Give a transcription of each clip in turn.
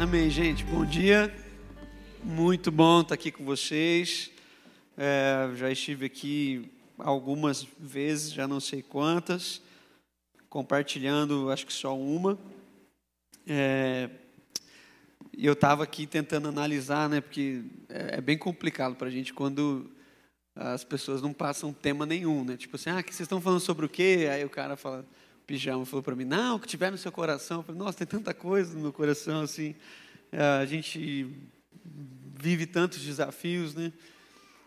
Amém, gente. Bom dia. Muito bom estar aqui com vocês. É, já estive aqui algumas vezes, já não sei quantas, compartilhando, acho que só uma. É, eu estava aqui tentando analisar, né, porque é, é bem complicado para a gente quando as pessoas não passam tema nenhum, né? Tipo assim, ah, que vocês estão falando sobre o quê? Aí o cara fala, pijama falou para mim, não, o que tiver no seu coração. Eu falei, nossa, tem tanta coisa no meu coração, assim. É, a gente vive tantos desafios, né?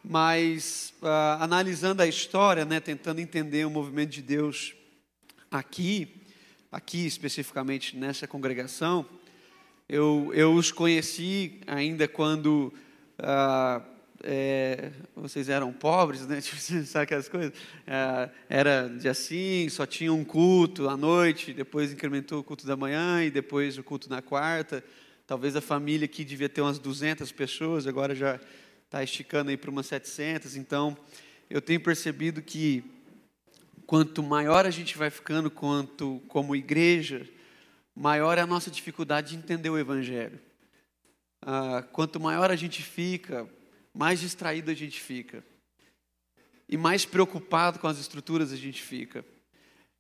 Mas uh, analisando a história, né, tentando entender o movimento de Deus aqui, aqui especificamente nessa congregação, eu, eu os conheci ainda quando uh, é, vocês eram pobres, né? Tipo, sabe aquelas coisas? É, era de assim, só tinha um culto à noite, depois incrementou o culto da manhã e depois o culto na quarta. Talvez a família aqui devia ter umas 200 pessoas, agora já está esticando aí para umas 700. Então, eu tenho percebido que quanto maior a gente vai ficando quanto como igreja, maior é a nossa dificuldade de entender o Evangelho. Ah, quanto maior a gente fica, mais distraído a gente fica. E mais preocupado com as estruturas a gente fica.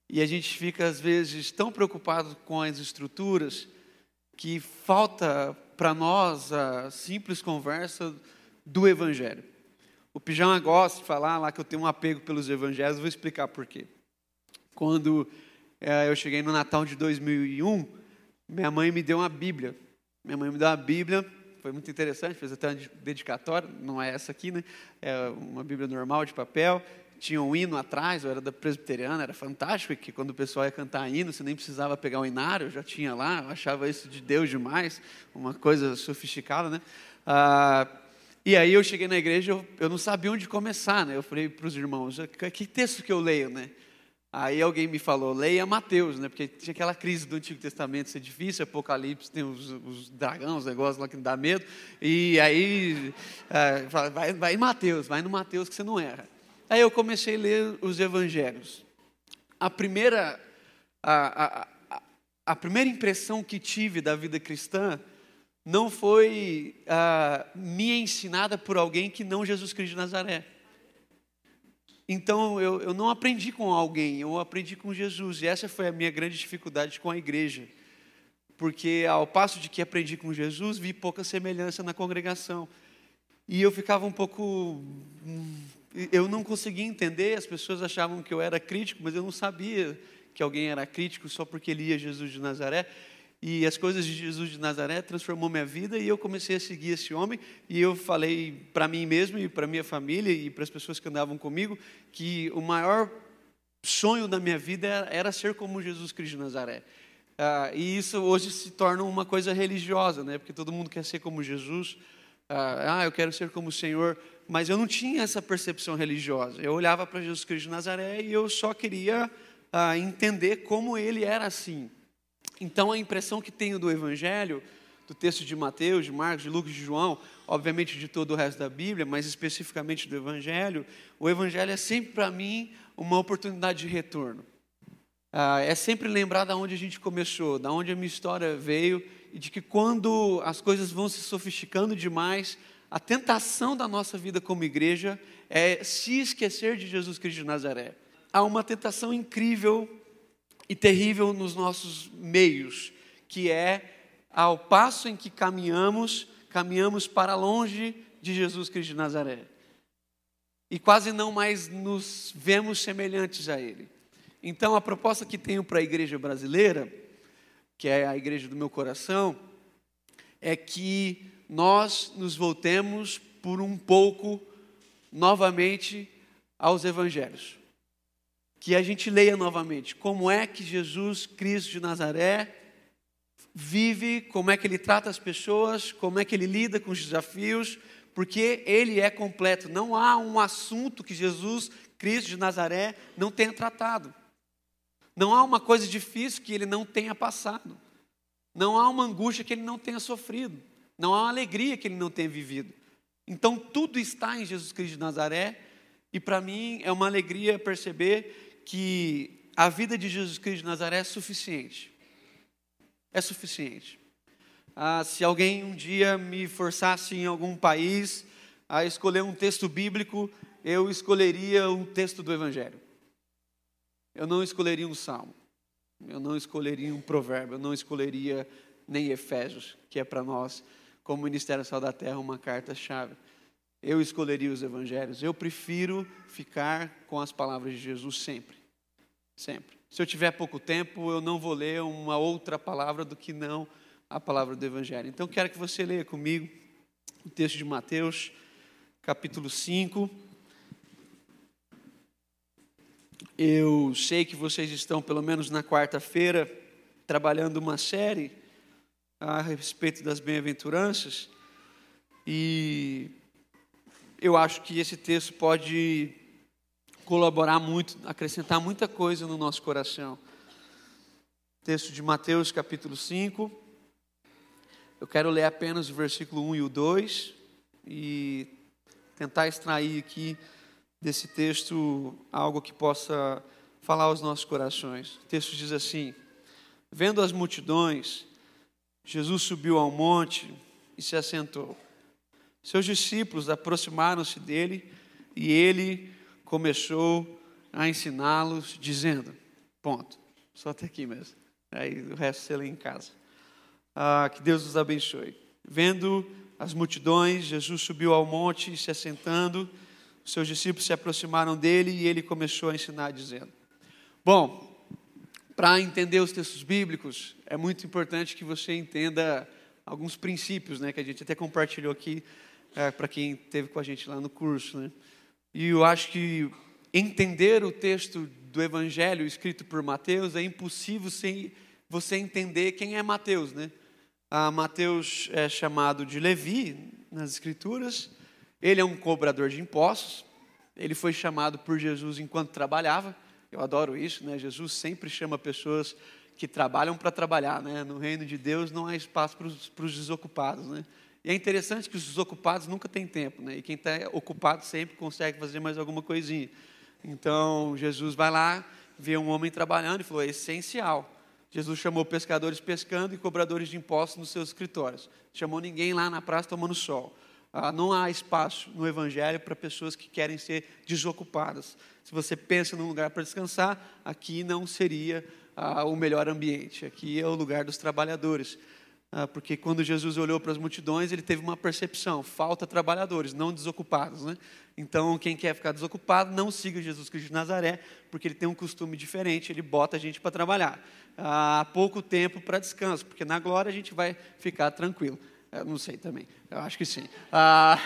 E a gente fica, às vezes, tão preocupado com as estruturas que falta para nós a simples conversa do Evangelho. O Pijama gosta de falar lá que eu tenho um apego pelos Evangelhos, vou explicar por quê. Quando é, eu cheguei no Natal de 2001, minha mãe me deu uma Bíblia. Minha mãe me deu uma Bíblia foi muito interessante, fez até uma dedicatória, não é essa aqui, né? É uma Bíblia normal de papel, tinha um hino atrás, eu era da presbiteriana, era fantástico, que quando o pessoal ia cantar hino, você nem precisava pegar o inário, já tinha lá, eu achava isso de Deus demais, uma coisa sofisticada, né? Ah, e aí eu cheguei na igreja, eu, eu não sabia onde começar, né? Eu falei para os irmãos, que texto que eu leio, né? Aí alguém me falou, leia Mateus, né? Porque tinha aquela crise do Antigo Testamento ser difícil, Apocalipse tem os, os dragões, os negócios lá que não dá medo. E aí, é, vai, vai em Mateus, vai no Mateus que você não erra. Aí eu comecei a ler os evangelhos. A primeira, a, a, a, a primeira impressão que tive da vida cristã não foi a, me ensinada por alguém que não Jesus Cristo de Nazaré. Então eu, eu não aprendi com alguém, eu aprendi com Jesus. E essa foi a minha grande dificuldade com a igreja. Porque ao passo de que aprendi com Jesus, vi pouca semelhança na congregação. E eu ficava um pouco. Hum, eu não conseguia entender, as pessoas achavam que eu era crítico, mas eu não sabia que alguém era crítico só porque lia Jesus de Nazaré. E as coisas de Jesus de Nazaré transformou minha vida e eu comecei a seguir esse homem. E eu falei para mim mesmo e para minha família e para as pessoas que andavam comigo que o maior sonho da minha vida era, ser como Jesus Cristo de Nazaré. Ah, e isso hoje se torna uma coisa religiosa, né? Porque todo mundo quer ser como Jesus. Ah, ah eu quero ser como o Senhor. Mas eu não tinha essa percepção religiosa. Eu olhava para Jesus Cristo de Nazaré e eu só queria ah, entender como ele era assim. Então, a impressão que tenho do Evangelho, do texto de Mateus, de Marcos, de Lucas, de João, obviamente de todo o resto da Bíblia, mas especificamente do Evangelho, o Evangelho é sempre para mim uma oportunidade de retorno. Ah, é sempre lembrar da onde a gente começou, da onde a minha história veio e de que quando as coisas vão se sofisticando demais, a tentação da nossa vida como igreja é se esquecer de Jesus Cristo de Nazaré. Há uma tentação incrível e terrível nos nossos meios, que é ao passo em que caminhamos, caminhamos para longe de Jesus Cristo de Nazaré. E quase não mais nos vemos semelhantes a Ele. Então, a proposta que tenho para a igreja brasileira, que é a igreja do meu coração, é que nós nos voltemos por um pouco novamente aos evangelhos que a gente leia novamente como é que Jesus Cristo de Nazaré vive, como é que ele trata as pessoas, como é que ele lida com os desafios, porque ele é completo. Não há um assunto que Jesus Cristo de Nazaré não tenha tratado. Não há uma coisa difícil que ele não tenha passado. Não há uma angústia que ele não tenha sofrido. Não há uma alegria que ele não tenha vivido. Então tudo está em Jesus Cristo de Nazaré. E para mim é uma alegria perceber que a vida de Jesus Cristo de Nazaré é suficiente. É suficiente. Ah, se alguém um dia me forçasse em algum país a escolher um texto bíblico, eu escolheria um texto do Evangelho. Eu não escolheria um salmo. Eu não escolheria um provérbio. Eu não escolheria nem Efésios, que é para nós, como Ministério Sal da Terra, uma carta-chave. Eu escolheria os evangelhos. Eu prefiro ficar com as palavras de Jesus sempre. Sempre. Se eu tiver pouco tempo, eu não vou ler uma outra palavra do que não a palavra do evangelho. Então quero que você leia comigo o texto de Mateus, capítulo 5. Eu sei que vocês estão, pelo menos na quarta-feira, trabalhando uma série a respeito das bem-aventuranças, e eu acho que esse texto pode colaborar muito, acrescentar muita coisa no nosso coração. Texto de Mateus, capítulo 5. Eu quero ler apenas o versículo 1 e o 2 e tentar extrair aqui desse texto algo que possa falar aos nossos corações. O texto diz assim: Vendo as multidões, Jesus subiu ao monte e se assentou. Seus discípulos aproximaram-se dele e ele começou a ensiná-los, dizendo: Ponto, só até aqui mesmo. Aí o resto você lê em casa. Ah, que Deus nos abençoe. Vendo as multidões, Jesus subiu ao monte e se assentando. Os seus discípulos se aproximaram dele e ele começou a ensinar, dizendo: Bom, para entender os textos bíblicos, é muito importante que você entenda alguns princípios, né, que a gente até compartilhou aqui é, para quem esteve com a gente lá no curso, né? E eu acho que entender o texto do Evangelho escrito por Mateus é impossível sem você entender quem é Mateus, né? Ah, Mateus é chamado de Levi nas Escrituras. Ele é um cobrador de impostos. Ele foi chamado por Jesus enquanto trabalhava. Eu adoro isso, né? Jesus sempre chama pessoas que trabalham para trabalhar, né? No reino de Deus não há espaço para os, desocupados, né? E é interessante que os desocupados nunca têm tempo, né? E quem está ocupado sempre consegue fazer mais alguma coisinha. Então, Jesus vai lá, vê um homem trabalhando e falou: é essencial. Jesus chamou pescadores pescando e cobradores de impostos nos seus escritórios. Chamou ninguém lá na praça tomando sol. Ah, não há espaço no Evangelho para pessoas que querem ser desocupadas. Se você pensa num lugar para descansar, aqui não seria ah, o melhor ambiente. Aqui é o lugar dos trabalhadores. Ah, porque quando Jesus olhou para as multidões, ele teve uma percepção: falta trabalhadores, não desocupados. Né? Então, quem quer ficar desocupado, não siga Jesus Cristo de Nazaré, porque ele tem um costume diferente, ele bota a gente para trabalhar. Há pouco tempo para descanso, porque na glória a gente vai ficar tranquilo. Eu não sei também, eu acho que sim. Ah,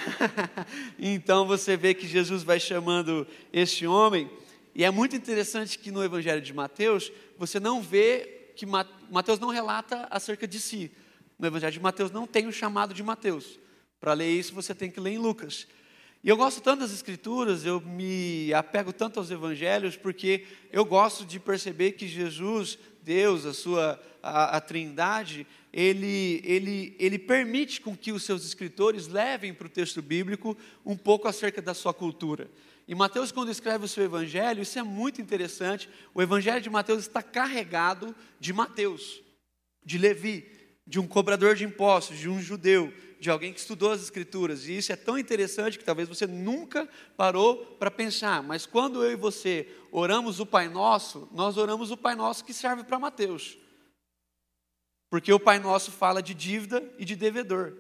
então você vê que Jesus vai chamando esse homem, e é muito interessante que no Evangelho de Mateus, você não vê que Mateus não relata acerca de si. No Evangelho de Mateus não tem o chamado de Mateus. Para ler isso, você tem que ler em Lucas. E eu gosto tanto das Escrituras, eu me apego tanto aos Evangelhos, porque eu gosto de perceber que Jesus, Deus, a sua a, a Trindade, ele, ele, ele permite com que os seus escritores levem para o texto bíblico um pouco acerca da sua cultura. E Mateus, quando escreve o seu evangelho, isso é muito interessante. O evangelho de Mateus está carregado de Mateus, de Levi, de um cobrador de impostos, de um judeu, de alguém que estudou as escrituras. E isso é tão interessante que talvez você nunca parou para pensar. Mas quando eu e você oramos o Pai Nosso, nós oramos o Pai Nosso que serve para Mateus. Porque o Pai Nosso fala de dívida e de devedor.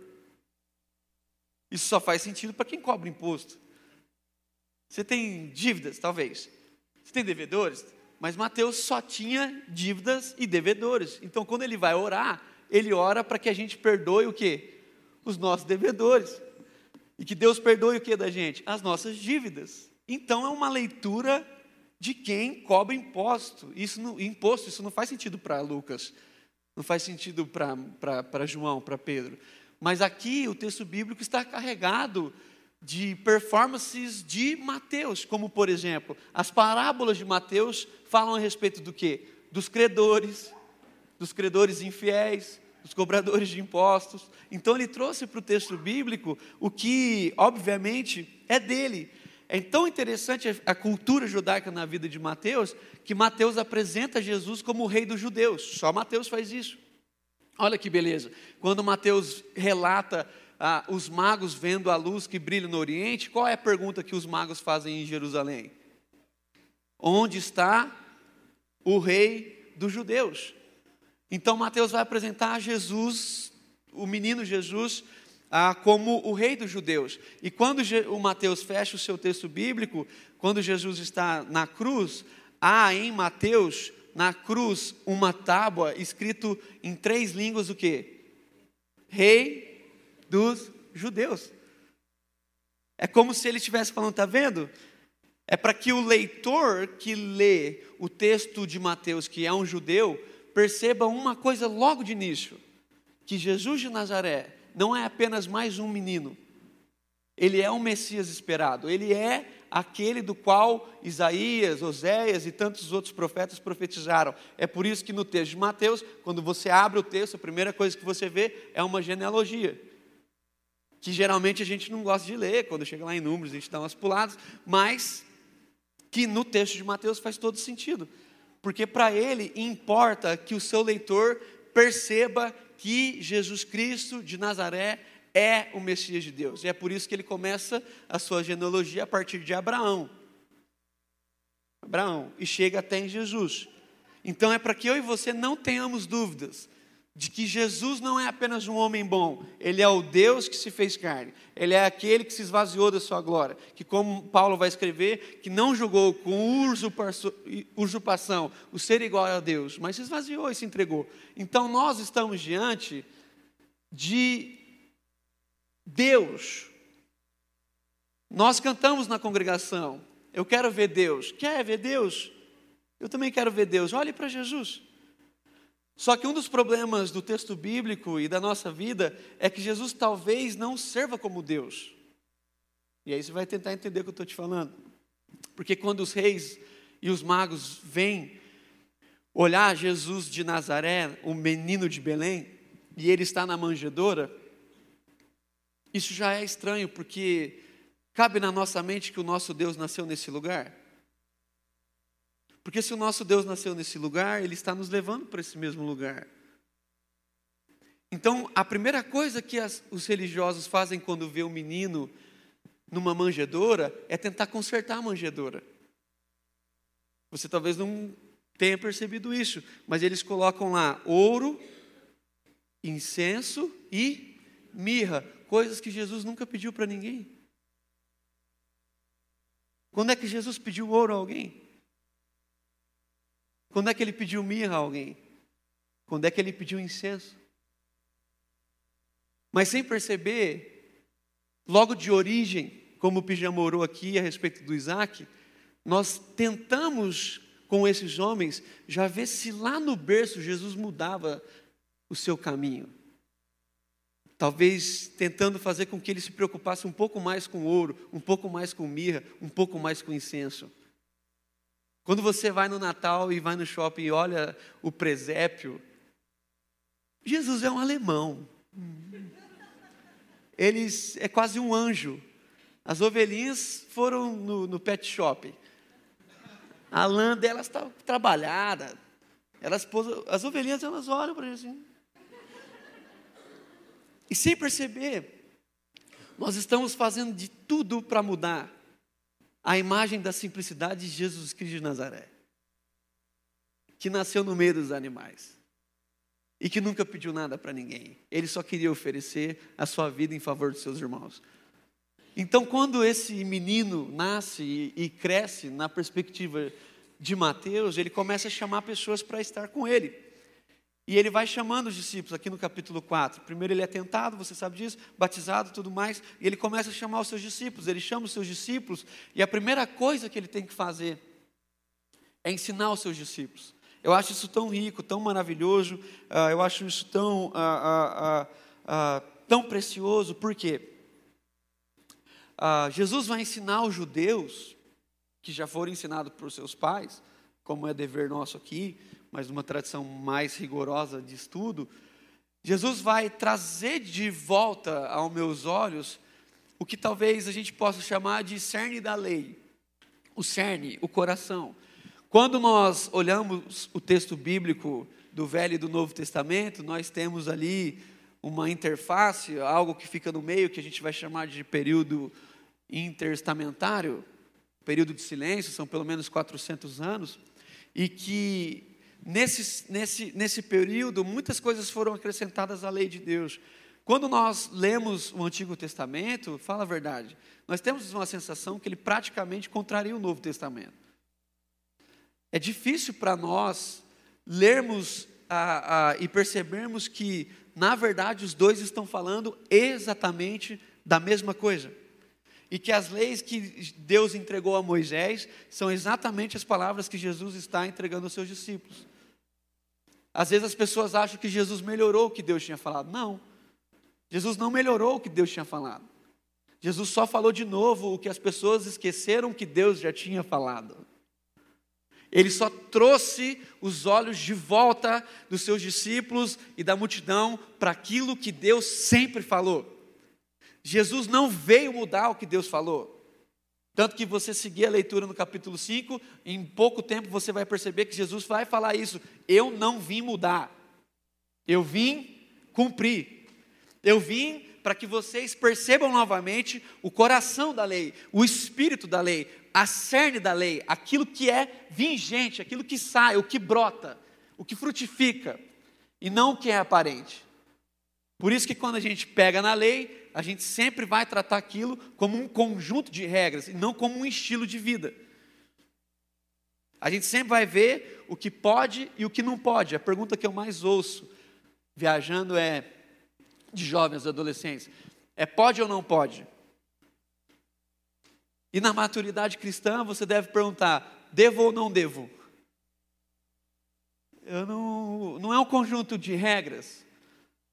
Isso só faz sentido para quem cobra imposto. Você tem dívidas, talvez. Você tem devedores, mas Mateus só tinha dívidas e devedores. Então, quando ele vai orar, ele ora para que a gente perdoe o quê? Os nossos devedores. E que Deus perdoe o que da gente? As nossas dívidas. Então, é uma leitura de quem cobra imposto. Isso não, imposto, isso não faz sentido para Lucas. Não faz sentido para João, para Pedro. Mas aqui o texto bíblico está carregado de performances de Mateus, como por exemplo, as parábolas de Mateus falam a respeito do quê? Dos credores, dos credores infiéis, dos cobradores de impostos. Então ele trouxe para o texto bíblico o que, obviamente, é dele. É tão interessante a cultura judaica na vida de Mateus, que Mateus apresenta Jesus como o rei dos judeus. Só Mateus faz isso. Olha que beleza. Quando Mateus relata ah, os magos vendo a luz que brilha no Oriente, qual é a pergunta que os magos fazem em Jerusalém? Onde está o rei dos judeus? Então Mateus vai apresentar Jesus, o menino Jesus, ah, como o rei dos judeus. E quando o Mateus fecha o seu texto bíblico, quando Jesus está na cruz, há em Mateus na cruz uma tábua escrito em três línguas o quê? Rei dos judeus. É como se ele estivesse falando, tá vendo? É para que o leitor que lê o texto de Mateus, que é um judeu, perceba uma coisa logo de início: que Jesus de Nazaré não é apenas mais um menino, ele é o Messias esperado, ele é aquele do qual Isaías, Oséias e tantos outros profetas profetizaram. É por isso que no texto de Mateus, quando você abre o texto, a primeira coisa que você vê é uma genealogia. Que geralmente a gente não gosta de ler, quando chega lá em números a gente dá umas puladas, mas que no texto de Mateus faz todo sentido. Porque para ele importa que o seu leitor perceba que Jesus Cristo de Nazaré é o Messias de Deus. E é por isso que ele começa a sua genealogia a partir de Abraão. Abraão, e chega até em Jesus. Então é para que eu e você não tenhamos dúvidas de que Jesus não é apenas um homem bom, ele é o Deus que se fez carne, ele é aquele que se esvaziou da sua glória, que, como Paulo vai escrever, que não julgou com usurpação o ser igual a Deus, mas se esvaziou e se entregou. Então nós estamos diante de Deus. Nós cantamos na congregação, eu quero ver Deus. Quer ver Deus? Eu também quero ver Deus. Olhe para Jesus. Só que um dos problemas do texto bíblico e da nossa vida é que Jesus talvez não serva como Deus. E aí você vai tentar entender o que eu estou te falando. Porque quando os reis e os magos vêm olhar Jesus de Nazaré, o menino de Belém, e ele está na manjedoura, isso já é estranho, porque cabe na nossa mente que o nosso Deus nasceu nesse lugar? Porque se o nosso Deus nasceu nesse lugar, Ele está nos levando para esse mesmo lugar. Então, a primeira coisa que as, os religiosos fazem quando vê um menino numa manjedoura é tentar consertar a manjedoura. Você talvez não tenha percebido isso, mas eles colocam lá ouro, incenso e mirra coisas que Jesus nunca pediu para ninguém. Quando é que Jesus pediu ouro a alguém? Quando é que ele pediu mirra a alguém? Quando é que ele pediu incenso? Mas sem perceber, logo de origem, como o Pijama aqui a respeito do Isaac, nós tentamos com esses homens já ver se lá no berço Jesus mudava o seu caminho talvez tentando fazer com que ele se preocupasse um pouco mais com ouro, um pouco mais com mirra, um pouco mais com incenso. Quando você vai no Natal e vai no shopping e olha o presépio, Jesus é um alemão. Ele é quase um anjo. As ovelhinhas foram no, no pet shop. A lã delas está trabalhada. Elas, as ovelhinhas elas olham para ele assim. E sem perceber, nós estamos fazendo de tudo para mudar a imagem da simplicidade de Jesus Cristo de Nazaré, que nasceu no meio dos animais e que nunca pediu nada para ninguém. Ele só queria oferecer a sua vida em favor dos seus irmãos. Então, quando esse menino nasce e, cresce na perspectiva de Mateus, ele começa a chamar pessoas para estar com ele. E ele vai chamando os discípulos aqui no capítulo 4. Primeiro ele é tentado, você sabe disso, batizado tudo mais, e ele começa a chamar os seus discípulos. Ele chama os seus discípulos, e a primeira coisa que ele tem que fazer é ensinar os seus discípulos. Eu acho isso tão rico, tão maravilhoso, uh, eu acho isso tão, uh, uh, tão precioso, por quê? Jesus vai ensinar os judeus, que já foram ensinados por seus pais, como é dever nosso aqui, mas numa tradição mais rigorosa de estudo, Jesus vai trazer de volta aos meus olhos o que talvez a gente possa chamar de cerne da lei. O cerne, o coração. Quando nós olhamos o texto bíblico do Velho e do Novo Testamento, nós temos ali uma interface, algo que fica no meio, que a gente vai chamar de período interestamentário, período de silêncio, são pelo menos 400 anos, e que nesse, nesse, nesse período muitas coisas foram acrescentadas à lei de Deus. Quando nós lemos o Antigo Testamento, fala a verdade, nós temos uma sensação que ele praticamente contraria o Novo Testamento. É difícil para nós lermos a, a, e percebermos que, na verdade, os dois estão falando exatamente da mesma coisa. E que as leis que Deus entregou a Moisés são exatamente as palavras que Jesus está entregando aos seus discípulos. Às vezes as pessoas acham que Jesus melhorou o que Deus tinha falado. Não. Jesus não melhorou o que Deus tinha falado. Jesus só falou de novo o que as pessoas esqueceram que Deus já tinha falado. Ele só trouxe os olhos de volta dos seus discípulos e da multidão para aquilo que Deus sempre falou. Jesus não veio mudar o que Deus falou. Tanto que você seguir a leitura no capítulo 5, em pouco tempo você vai perceber que Jesus vai falar isso. Eu não vim mudar, eu vim cumprir. Eu vim para que vocês percebam novamente o coração da lei, o espírito da lei, a cerne da lei, aquilo que é vingente, aquilo que sai, o que brota, o que frutifica, e não o que é aparente. Por isso que quando a gente pega na lei, a gente sempre vai tratar aquilo como um conjunto de regras e não como um estilo de vida. A gente sempre vai ver o que pode e o que não pode. A pergunta que eu mais ouço viajando é de jovens, adolescentes, é pode ou não pode? E na maturidade cristã você deve perguntar: devo ou não devo? Eu não, não é um conjunto de regras.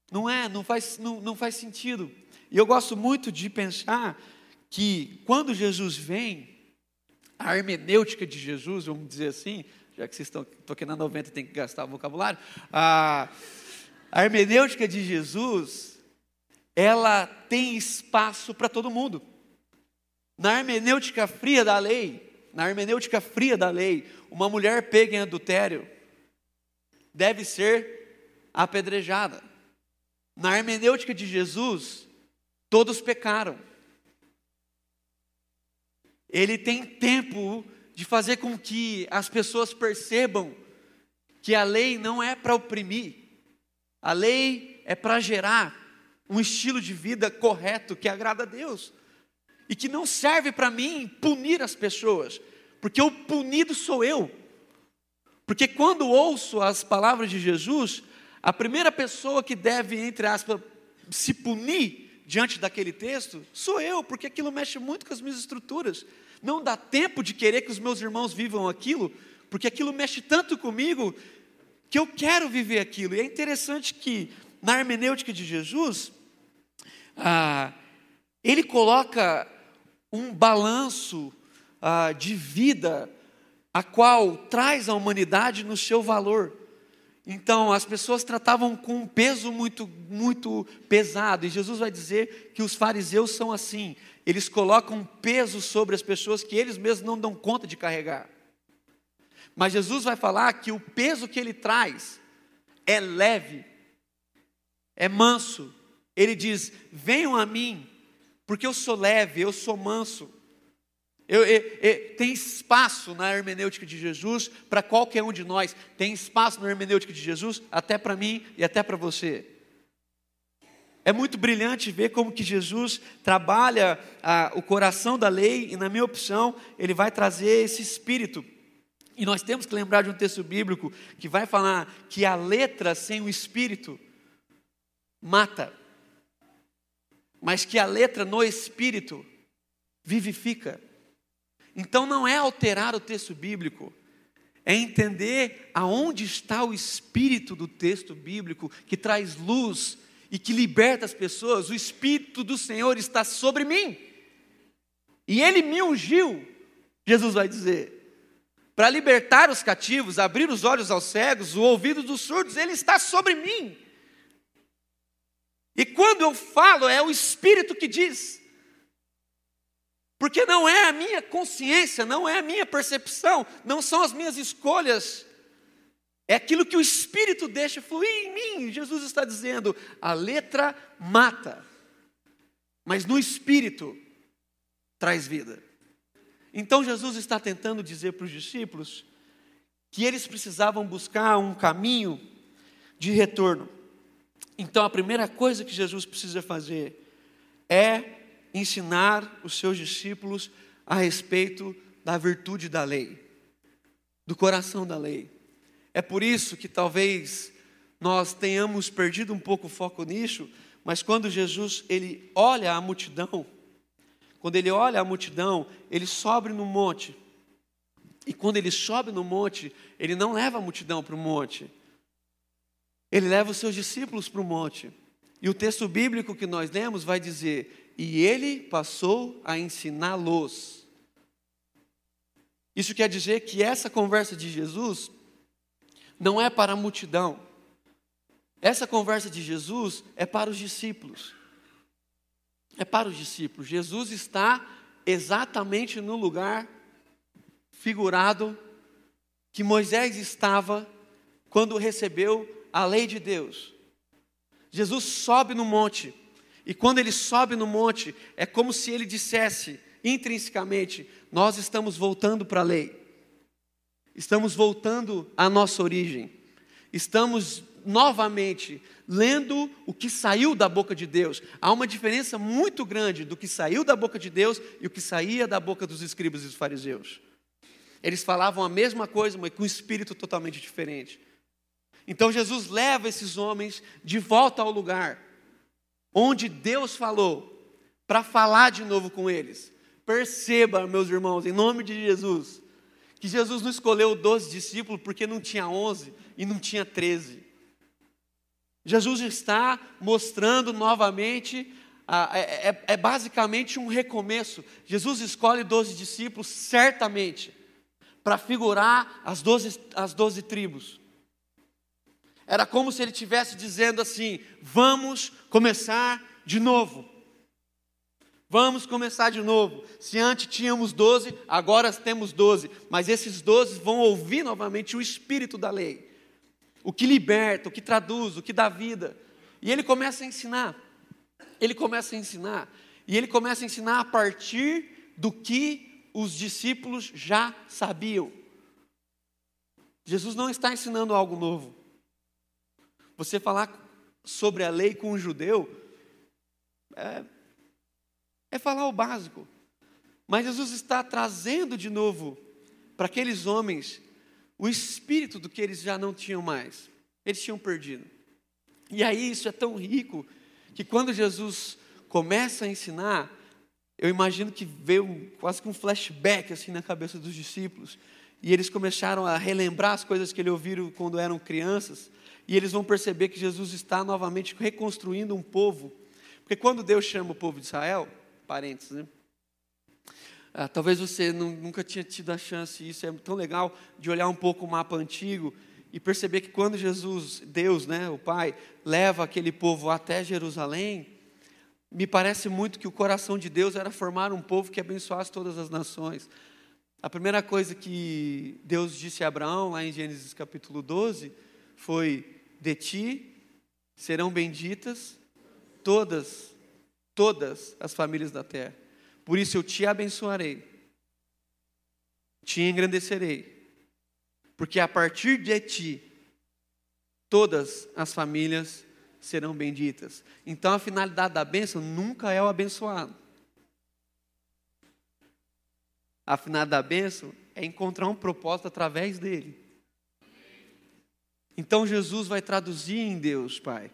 Não é, não faz, não, não faz sentido. E eu gosto muito de pensar que quando Jesus vem, a hermenêutica de Jesus, vamos dizer assim, já que vocês estão, aqui na 90 tem que gastar o vocabulário, a, a hermenêutica de Jesus, ela tem espaço para todo mundo. Na hermenêutica fria da lei, na hermenêutica fria da lei, uma mulher pega em adultério deve ser apedrejada. Na hermenêutica de Jesus, Todos pecaram. Ele tem tempo de fazer com que as pessoas percebam que a lei não é para oprimir, a lei é para gerar um estilo de vida correto que agrada a Deus e que não serve para mim punir as pessoas, porque o punido sou eu. Porque quando ouço as palavras de Jesus, a primeira pessoa que deve, entre aspas, se punir diante daquele texto sou eu, porque aquilo mexe muito com as minhas estruturas. Não dá tempo de querer que os meus irmãos vivam aquilo, porque aquilo mexe tanto comigo que eu quero viver aquilo. E é interessante que na hermenêutica de Jesus, ah, ele coloca um balanço ah, de vida, a qual traz a humanidade no seu valor. Então, as pessoas tratavam com um peso muito, muito pesado, e Jesus vai dizer que os fariseus são assim, eles colocam peso sobre as pessoas que eles mesmos não dão conta de carregar. Mas Jesus vai falar que o peso que ele traz é leve, é manso. Ele diz: Venham a mim, porque eu sou leve, eu sou manso. Eu, eu, eu, tem espaço na hermenêutica de Jesus para qualquer um de nós. Tem espaço na hermenêutica de Jesus até para mim e até para você. É muito brilhante ver como que Jesus trabalha o coração da lei e, na minha opção, ele vai trazer esse espírito. E nós temos que lembrar de um texto bíblico que vai falar que a letra sem o espírito mata, mas que a letra no espírito vivifica. Então não é alterar o texto bíblico, é entender aonde está o espírito do texto bíblico que traz luz e que liberta as pessoas. O espírito do Senhor está sobre mim. E ele me ungiu, Jesus vai dizer, para libertar os cativos, abrir os olhos aos cegos, o ouvido dos surdos, ele está sobre mim. E quando eu falo, é o Espírito que diz. Porque não é a minha consciência, não é a minha percepção, não são as minhas escolhas É aquilo que o Espírito deixa fluir em mim. Jesus está dizendo: a letra mata, mas no Espírito traz vida. Então Jesus está tentando dizer para os discípulos que eles precisavam buscar um caminho de retorno. Então a primeira coisa que Jesus precisa fazer é ensinar os seus discípulos a respeito da virtude da lei, do coração da lei. É por isso que talvez nós tenhamos perdido um pouco o foco nisso, mas quando Jesus ele olha a multidão, quando ele olha a multidão, ele sobe no monte. E quando ele sobe no monte, ele não leva a multidão para o monte. Ele leva os seus discípulos para o monte. E o texto bíblico que nós lemos vai dizer: E ele passou a ensiná-los. Isso quer dizer que essa conversa de Jesus não é para a multidão. Essa conversa de Jesus é para os discípulos. É para os discípulos. Jesus está exatamente no lugar figurado que Moisés estava quando recebeu a lei de Deus. Jesus sobe no monte, e quando ele sobe no monte, é como se ele dissesse intrinsecamente: Nós estamos voltando para a lei. Estamos voltando à nossa origem. Estamos novamente lendo o que saiu da boca de Deus. Há uma diferença muito grande do que saiu da boca de Deus e o que saía da boca dos escribas e dos fariseus. Eles falavam a mesma coisa, mas com um espírito totalmente diferente. Então Jesus leva esses homens de volta ao lugar onde Deus falou, para falar de novo com eles. Perceba, meus irmãos, em nome de Jesus, que Jesus não escolheu 12 discípulos porque não tinha 11 e não tinha 13. Jesus está mostrando novamente, é, é, é, basicamente um recomeço. Jesus escolhe 12 discípulos, certamente, para figurar as 12, as 12 tribos. Era como se ele estivesse dizendo assim: vamos começar de novo. Vamos começar de novo. Se antes tínhamos doze, agora temos doze. Mas esses doze vão ouvir novamente o espírito da lei. O que liberta, o que traduz, o que dá vida. E ele começa a ensinar. Ele começa a ensinar. E ele começa a ensinar a partir do que os discípulos já sabiam. Jesus não está ensinando algo novo. Você falar sobre a lei com um judeu é, é falar o básico. Mas Jesus está trazendo de novo para aqueles homens o espírito do que eles já não tinham mais. Eles tinham perdido. E aí isso é tão rico que quando Jesus começa a ensinar, eu imagino que veio quase que um flashback assim na cabeça dos discípulos. E eles começaram a relembrar as coisas que eles ouviram quando eram crianças. E eles vão perceber que Jesus está novamente reconstruindo um povo. Porque quando Deus chama o povo de Israel, parênteses, né? Ah, talvez você não, nunca tinha tido a chance, isso é tão legal, de olhar um pouco o mapa antigo e perceber que quando Jesus, Deus, né, o Pai, leva aquele povo até Jerusalém, me parece muito que o coração de Deus era formar um povo que abençoasse todas as nações. A primeira coisa que Deus disse a Abraão, lá em Gênesis capítulo 12, foi: De ti serão benditas todas todas as famílias da terra. Por isso eu te abençoarei, te engrandecerei, porque a partir de ti todas as famílias serão benditas. Então a finalidade da bênção nunca é o abençoado. A finalidade da bênção é encontrar um propósito através dele. Então Jesus vai traduzir em Deus, Pai,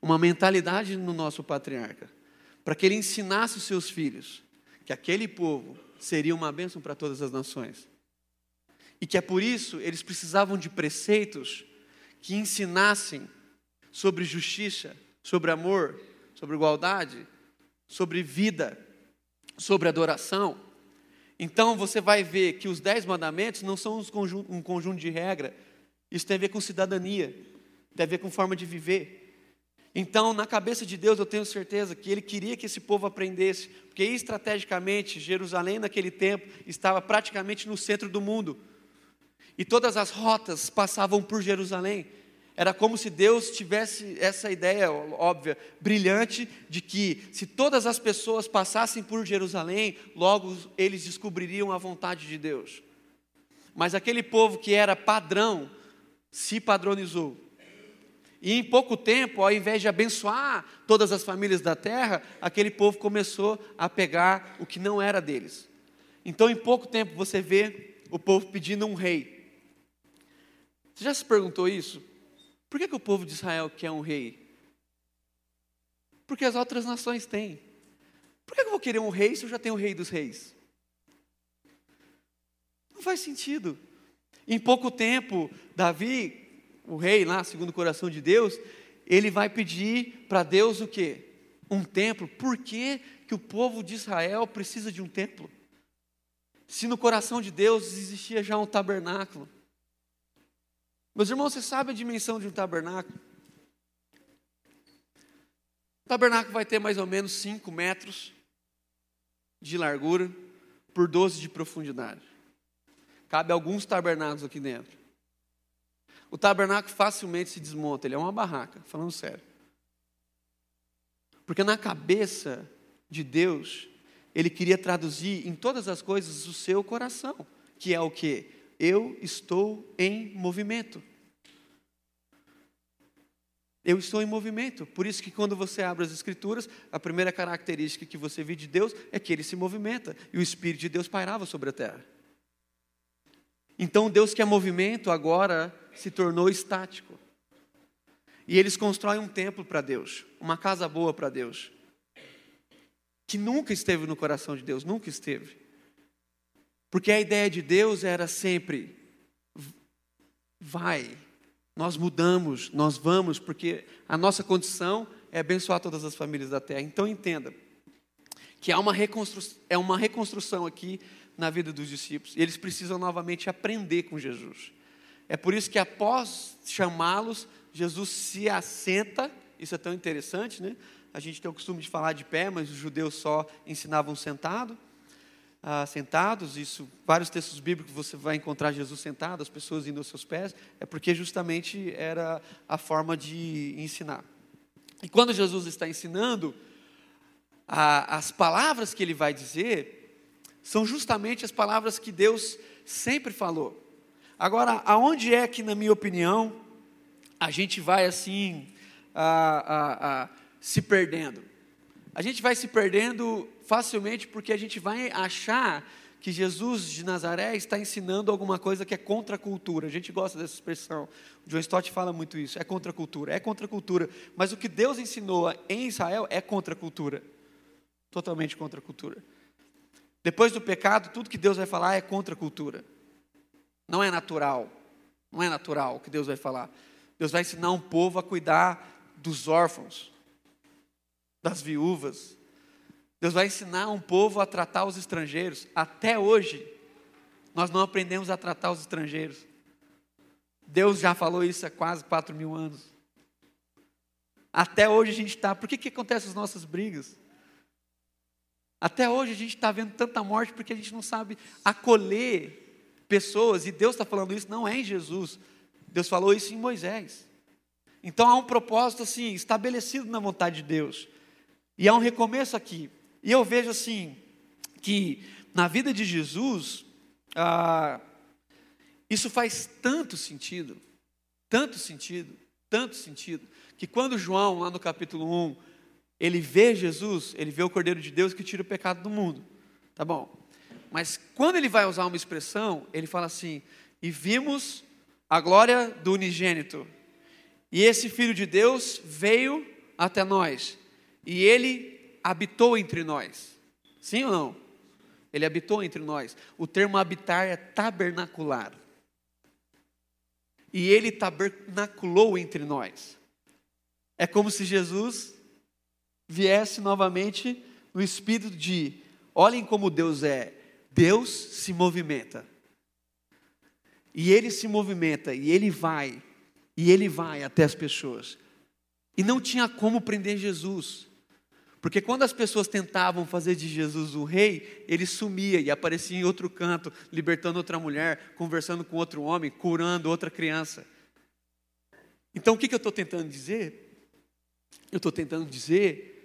uma mentalidade no nosso patriarca para que ele ensinasse os seus filhos que aquele povo seria uma bênção para todas as nações. E que é por isso eles precisavam de preceitos que ensinassem sobre justiça, sobre amor, sobre igualdade, sobre vida, sobre adoração. Então você vai ver que os dez mandamentos não são um conjunto de regra, isso tem a ver com cidadania, tem a ver com forma de viver. Então, na cabeça de Deus, eu tenho certeza que Ele queria que esse povo aprendesse, porque estrategicamente Jerusalém naquele tempo estava praticamente no centro do mundo. E todas as rotas passavam por Jerusalém. Era como se Deus tivesse essa ideia óbvia, brilhante, de que se todas as pessoas passassem por Jerusalém, logo eles descobririam a vontade de Deus. Mas aquele povo que era padrão se padronizou. E em pouco tempo, ao invés de abençoar todas as famílias da terra, aquele povo começou a pegar o que não era deles. Então, em pouco tempo, você vê o povo pedindo um rei. Você já se perguntou isso? Por que, que o povo de Israel quer um rei? Porque as outras nações têm. Por que eu vou querer um rei se eu já tenho o rei dos reis? Não faz sentido. Em pouco tempo, Davi o rei lá, segundo o coração de Deus, ele vai pedir para Deus o quê? Um templo. Por que, que o povo de Israel precisa de um templo? Se no coração de Deus existia já um tabernáculo. Meus irmãos, você sabe a dimensão de um tabernáculo? O tabernáculo vai ter mais ou menos 5 metros de largura por 12 de profundidade. Cabe alguns tabernáculos aqui dentro. O tabernáculo facilmente se desmonta, ele é uma barraca, falando sério. Porque na cabeça de Deus, ele queria traduzir em todas as coisas o seu coração, que é o que? Eu estou em movimento. Eu estou em movimento. Por isso que quando você abre as escrituras, a primeira característica que você vê de Deus é que ele se movimenta e o espírito de Deus pairava sobre a terra. Então Deus que é movimento agora se tornou estático. E eles constroem um templo para Deus, uma casa boa para Deus, que nunca esteve no coração de Deus, nunca esteve. Porque a ideia de Deus era sempre: vai, nós mudamos, nós vamos, porque a nossa condição é abençoar todas as famílias da terra. Então entenda que há uma é uma reconstrução aqui na vida dos discípulos, e eles precisam novamente aprender com Jesus. É por isso que após chamá-los, Jesus se assenta, isso é tão interessante, né? A gente tem o costume de falar de pé, mas os judeus só ensinavam sentado, ah, sentados. Isso, vários textos bíblicos você vai encontrar Jesus sentado, as pessoas indo aos seus pés. É porque justamente era a forma de ensinar. E quando Jesus está ensinando, ah, as palavras que ele vai dizer são justamente as palavras que Deus sempre falou. Agora, aonde é que, na minha opinião, a gente vai assim a, a, a, se perdendo? A gente vai se perdendo facilmente porque a gente vai achar que Jesus de Nazaré está ensinando alguma coisa que é contra a cultura. A gente gosta dessa expressão. O John Stott fala muito isso. É contra a cultura, é contra a cultura. Mas o que Deus ensinou em Israel é contra a cultura. Totalmente contra a cultura. Depois do pecado, tudo que Deus vai falar é contra a cultura. Não é natural. Não é natural o que Deus vai falar. Deus vai ensinar um povo a cuidar dos órfãos, das viúvas. Deus vai ensinar um povo a tratar os estrangeiros. Até hoje, nós não aprendemos a tratar os estrangeiros. Deus já falou isso há quase quatro mil anos. Até hoje a gente está. Por que, que acontecem as nossas brigas? Até hoje a gente está vendo tanta morte porque a gente não sabe acolher pessoas, e Deus está falando isso não é em Jesus, Deus falou isso em Moisés. Então há um propósito assim, estabelecido na vontade de Deus. E há um recomeço aqui. E eu vejo assim, que na vida de Jesus, ah, isso faz tanto sentido, tanto sentido, tanto sentido, que quando João, lá no capítulo 1, ele vê Jesus, ele vê o Cordeiro de Deus que tira o pecado do mundo. Tá bom. Mas quando ele vai usar uma expressão, ele fala assim: e vimos a glória do unigênito. E esse filho de Deus veio até nós. E ele habitou entre nós. Sim ou não? Ele habitou entre nós. O termo habitar é tabernacular. E ele tabernaculou entre nós. É como se Jesus viesse novamente no espírito de: olhem como Deus é, Deus se movimenta. E ele se movimenta, e ele vai, e ele vai até as pessoas. E não tinha como prender Jesus, Porque quando as pessoas tentavam fazer de Jesus o rei, ele sumia e aparecia em outro canto, libertando outra mulher, conversando com outro homem, curando outra criança. Então o que, eu estou tentando dizer? Eu estou tentando dizer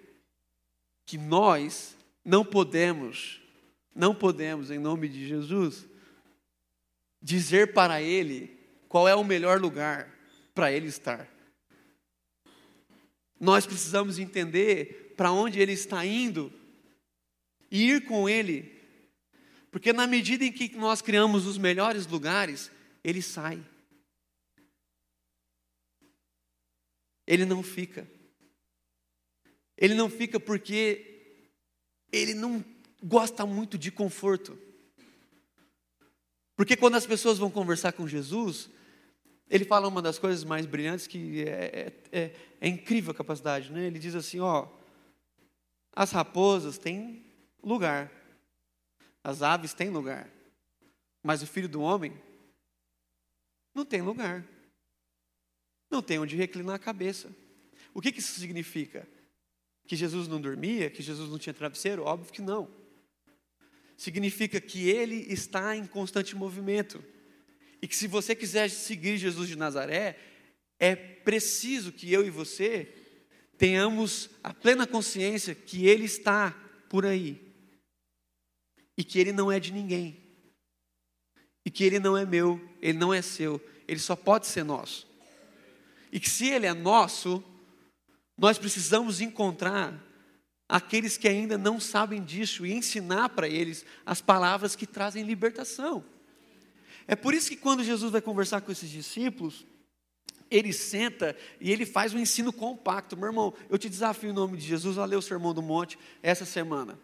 que nós não podemos, não podemos, em nome de Jesus, dizer para Ele qual é o melhor lugar para Ele estar. Nós precisamos entender para onde Ele está indo e ir com Ele, porque na medida em que nós criamos os melhores lugares, Ele sai. Ele não fica. Ele não fica porque ele não gosta muito de conforto. Porque quando as pessoas vão conversar com Jesus, ele fala uma das coisas mais brilhantes que é, é, é, é incrível a capacidade, né? Ele diz assim, ó, as raposas têm lugar, as aves têm lugar, mas o filho do homem não tem lugar, não tem onde reclinar a cabeça. O que, que isso significa? Que Jesus não dormia, que Jesus não tinha travesseiro? Óbvio que não significa que ele está em constante movimento. E que se você quiser seguir Jesus de Nazaré, é preciso que eu e você tenhamos a plena consciência que ele está por aí. E que ele não é de ninguém. E que ele não é meu, ele não é seu, ele só pode ser nosso. E que se ele é nosso, nós precisamos encontrar aqueles que ainda não sabem disso e ensinar para eles as palavras que trazem libertação. É por isso que quando Jesus vai conversar com esses discípulos, ele senta e ele faz um ensino compacto. Meu irmão, eu te desafio em nome de Jesus a ler o Sermão do Monte essa semana.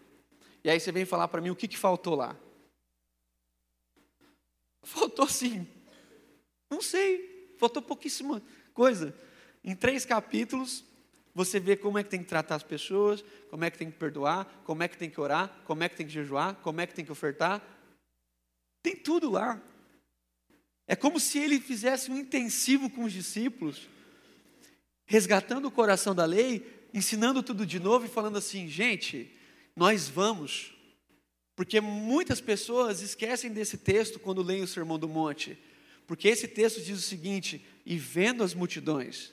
E aí você vem falar para mim o que, que faltou lá. Faltou sim. Não sei. Faltou pouquíssima coisa. Em três capítulos, você vê como é que tem que tratar as pessoas, como é que tem que perdoar, como é que tem que orar, como é que tem que jejuar, como é que tem que ofertar. Tem tudo lá. É como se ele fizesse um intensivo com os discípulos, resgatando o coração da lei, ensinando tudo de novo e falando assim: gente, nós vamos. Porque muitas pessoas esquecem desse texto quando leem o Sermão do Monte. Porque esse texto diz o seguinte: e vendo as multidões,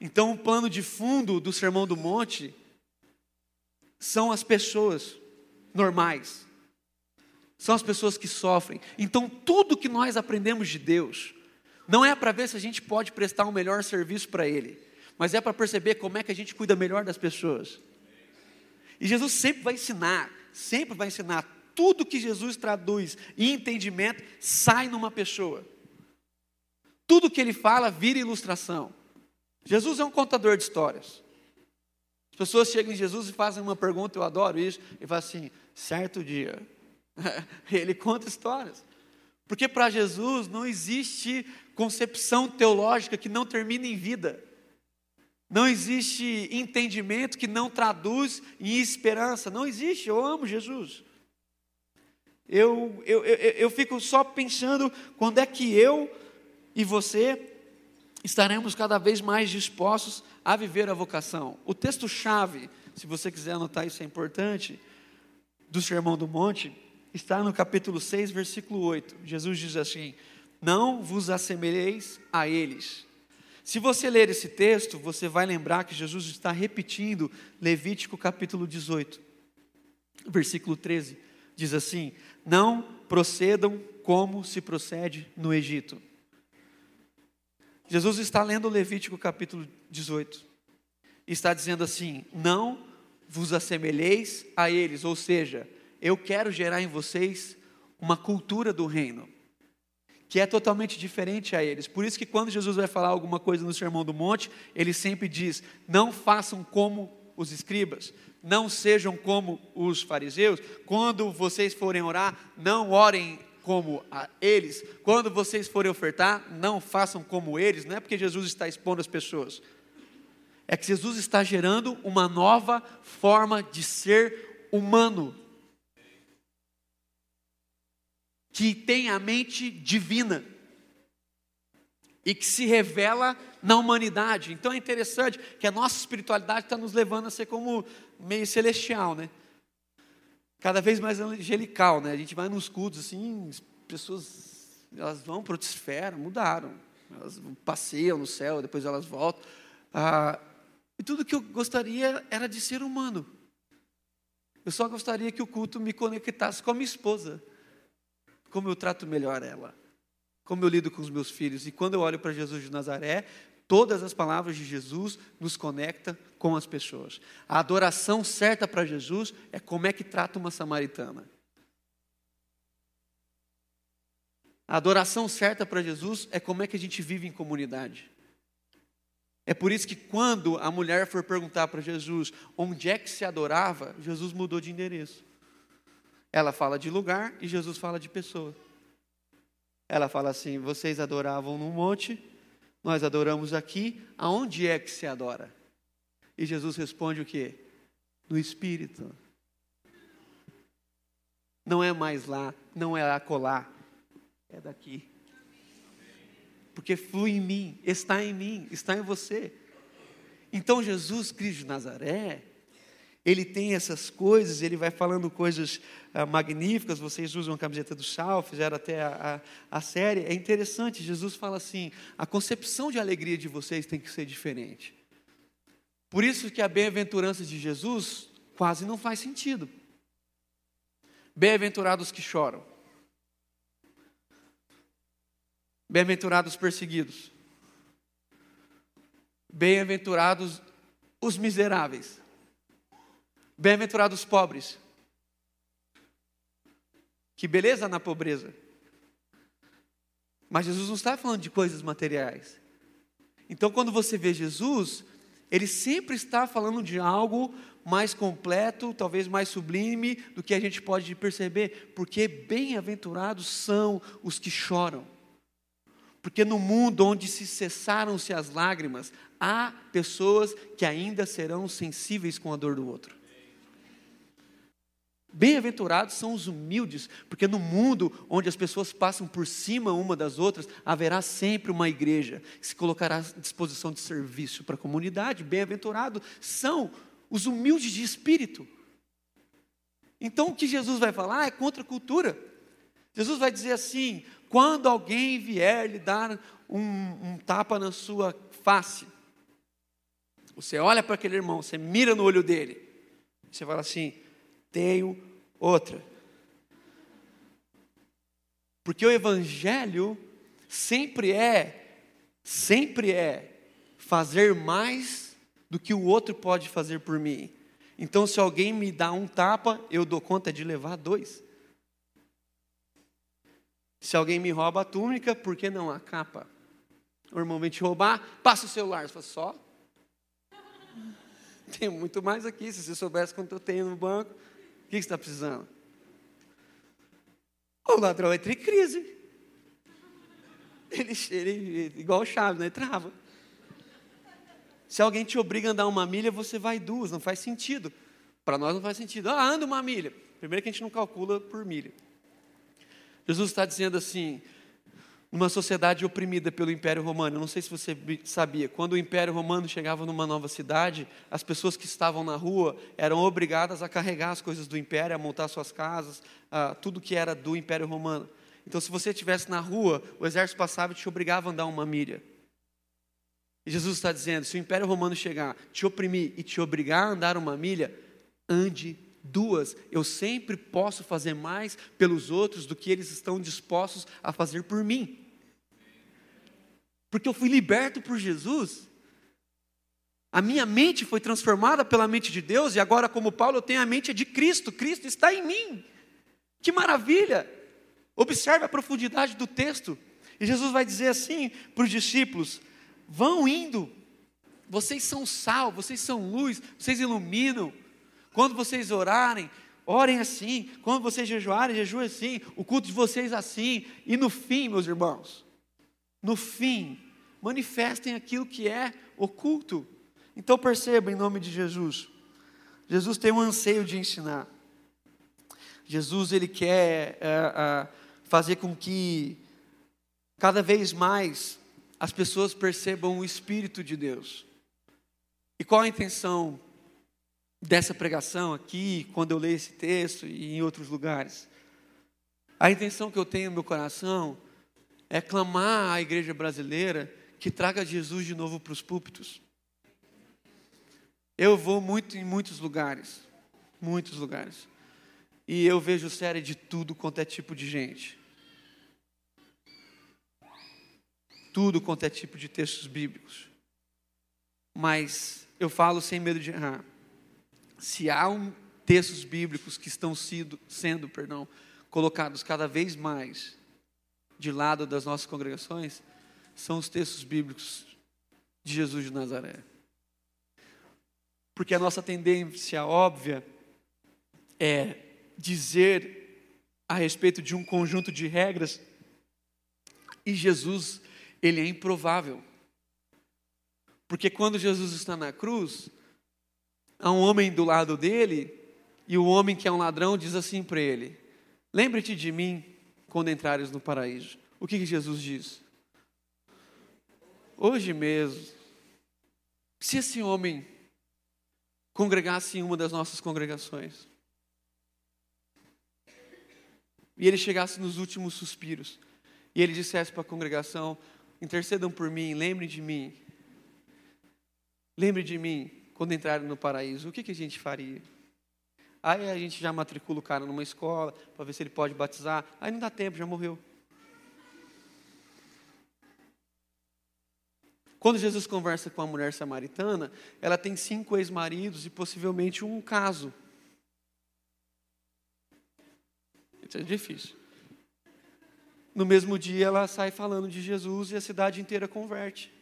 então, o plano de fundo do Sermão do Monte são as pessoas normais, são as pessoas que sofrem. Então, tudo que nós aprendemos de Deus não é para ver se a gente pode prestar um melhor serviço para Ele, mas é para perceber como é que a gente cuida melhor das pessoas. E Jesus sempre vai ensinar, sempre vai ensinar. Tudo que Jesus traduz em entendimento sai numa pessoa. Tudo que ele fala vira ilustração. Jesus é um contador de histórias. As pessoas chegam em Jesus e fazem uma pergunta, eu adoro isso, e fala assim: certo dia. Ele conta histórias. Porque para Jesus não existe concepção teológica que não termine em vida. Não existe entendimento que não traduz em esperança. Não existe. Eu amo Jesus. Eu, eu, eu, eu fico só pensando quando é que eu e você estaremos cada vez mais dispostos a viver a vocação. O texto-chave, se você quiser anotar isso é importante, do Sermão do Monte, está no capítulo 6, versículo 8. Jesus diz assim: Não vos assemelheis a eles. Se você ler esse texto, você vai lembrar que Jesus está repetindo Levítico capítulo 18, versículo 13. Diz assim: Não procedam como se procede no Egito. Jesus está lendo Levítico capítulo 18 e está dizendo assim: Não vos assemelheis a eles, ou seja, eu quero gerar em vocês uma cultura do reino que é totalmente diferente a eles. Por isso que quando Jesus vai falar alguma coisa no Sermão do Monte, ele sempre diz: Não façam como os escribas, não sejam como os fariseus. Quando vocês forem orar, não orem como a eles. Quando vocês forem ofertar, não façam como eles, não é porque Jesus está expondo as pessoas. É que Jesus está gerando uma nova forma de ser humano. Que tem a mente divina. e que se revela na humanidade. Então é interessante que a nossa espiritualidade está nos levando a ser como meio celestial, né? Cada vez mais angelical, né? A gente vai nos cultos assim, as pessoas elas vão para outra esfera, mudaram, elas passeiam no céu, depois elas voltam. Ah, e tudo que eu gostaria era de ser humano. Eu só gostaria que o culto me conectasse com a minha esposa. Como eu trato melhor ela. Como eu lido com os meus filhos. E quando eu olho para Jesus de Nazaré, todas as palavras de Jesus nos conectam com as pessoas. A adoração certa para Jesus é como é que trata uma samaritana. A adoração certa para Jesus é como é que a gente vive em comunidade. É por isso que quando a mulher for perguntar para Jesus onde é que se adorava, Jesus mudou de endereço. Ela fala de lugar e Jesus fala de pessoa. Ela fala assim: vocês adoravam no monte, nós adoramos aqui, aonde é que se adora? E Jesus responde o quê? No Espírito. Não é mais lá, não é acolá, é daqui porque flui em mim, está em mim, está em você. Então Jesus Cristo de Nazaré, ele tem essas coisas, ele vai falando coisas ah, magníficas, vocês usam a camiseta do Sal, fizeram até a, a, a série, é interessante, Jesus fala assim, a concepção de alegria de vocês tem que ser diferente. Por isso que a bem-aventurança de Jesus quase não faz sentido. Bem-aventurados que choram. Bem-aventurados os perseguidos. Bem-aventurados os miseráveis. Bem-aventurados os pobres. Que beleza na pobreza. Mas Jesus não está falando de coisas materiais. Então, quando você vê Jesus, ele sempre está falando de algo mais completo, talvez mais sublime do que a gente pode perceber, porque bem-aventurados são os que choram. Porque no mundo onde se cessaram-se as lágrimas, há pessoas que ainda serão sensíveis com a dor do outro. Bem-aventurados são os humildes, porque no mundo onde as pessoas passam por cima uma das outras, haverá sempre uma igreja que se colocará à disposição de serviço para a comunidade. Bem-aventurados são os humildes de espírito. Então o que Jesus vai falar é contra a cultura. Jesus vai dizer assim: quando alguém vier lhe dar um, um tapa na sua face, você olha para aquele irmão, você mira no olho dele, você fala assim: tenho outra. Porque o Evangelho sempre é, sempre é fazer mais do que o outro pode fazer por mim. Então, se alguém me dá um tapa, eu dou conta de levar dois. Se alguém me rouba a túnica, por que não a capa? O irmão vem te roubar, passa o celular. Você fala, só? Tem muito mais aqui. Se você soubesse quanto eu tenho no banco, o que você está precisando? O ladrão entra em crise. Ele, ele igual o Chaves, né? Trava. Se alguém te obriga a andar uma milha, você vai duas, não faz sentido. Para nós não faz sentido. Ah, anda uma milha. Primeiro que a gente não calcula por milha. Jesus está dizendo assim, numa sociedade oprimida pelo Império Romano, eu não sei se você sabia, quando o Império Romano chegava numa nova cidade, as pessoas que estavam na rua eram obrigadas a carregar as coisas do Império, a montar suas casas, tudo que era do Império Romano. Então, se você estivesse na rua, o exército passava e te obrigava a andar uma milha. E Jesus está dizendo: se o Império Romano chegar, te oprimir e te obrigar a andar uma milha, ande Duas, eu sempre posso fazer mais pelos outros do que eles estão dispostos a fazer por mim. Porque eu fui liberto por Jesus. A minha mente foi transformada pela mente de Deus e agora, como Paulo, eu tenho a mente de Cristo. Cristo está em mim. Que maravilha! Observe a profundidade do texto. E Jesus vai dizer assim para os discípulos: vão indo, vocês são sal, vocês são luz, vocês iluminam. Quando vocês orarem, orem assim. Quando vocês jejuarem, jejuem assim. O culto de vocês assim. E no fim, meus irmãos, no fim, manifestem aquilo que é oculto. Então perceba em nome de Jesus. Jesus tem um anseio de ensinar. Jesus ele quer é, é, fazer com que cada vez mais as pessoas percebam o Espírito de Deus. E qual a intenção dessa pregação aqui, quando eu leio esse texto e em outros lugares? A intenção que eu tenho no meu coração é clamar à igreja brasileira que traga Jesus de novo para os púlpitos. Eu vou muito em muitos lugares, muitos lugares, e eu vejo série de tudo quanto é tipo de gente. Tudo quanto é tipo de textos bíblicos. Mas eu falo sem medo de errar. Se há um, textos bíblicos que estão sido, sendo perdão, colocados cada vez mais de lado das nossas congregações, são os textos bíblicos de Jesus de Nazaré. Porque a nossa tendência óbvia é dizer a respeito de um conjunto de regras e Jesus, ele é improvável. Porque quando Jesus está na cruz, há um homem do lado dele e o homem que é um ladrão diz assim para ele: Lembre-te de mim quando entrares no paraíso. O que, que Jesus diz? Hoje mesmo, se esse homem congregasse em uma das nossas congregações e ele chegasse nos últimos suspiros e ele dissesse para a congregação: intercedam por mim, lembrem de mim, lembre de mim quando entrarem no paraíso, o que, que a gente faria? Aí a gente já matricula o cara numa escola para ver se ele pode batizar. Aí não dá tempo, já morreu. Quando Jesus conversa com a mulher samaritana, ela tem cinco ex-maridos e possivelmente um caso. Isso é difícil. No mesmo dia, ela sai falando de Jesus e a cidade inteira converte.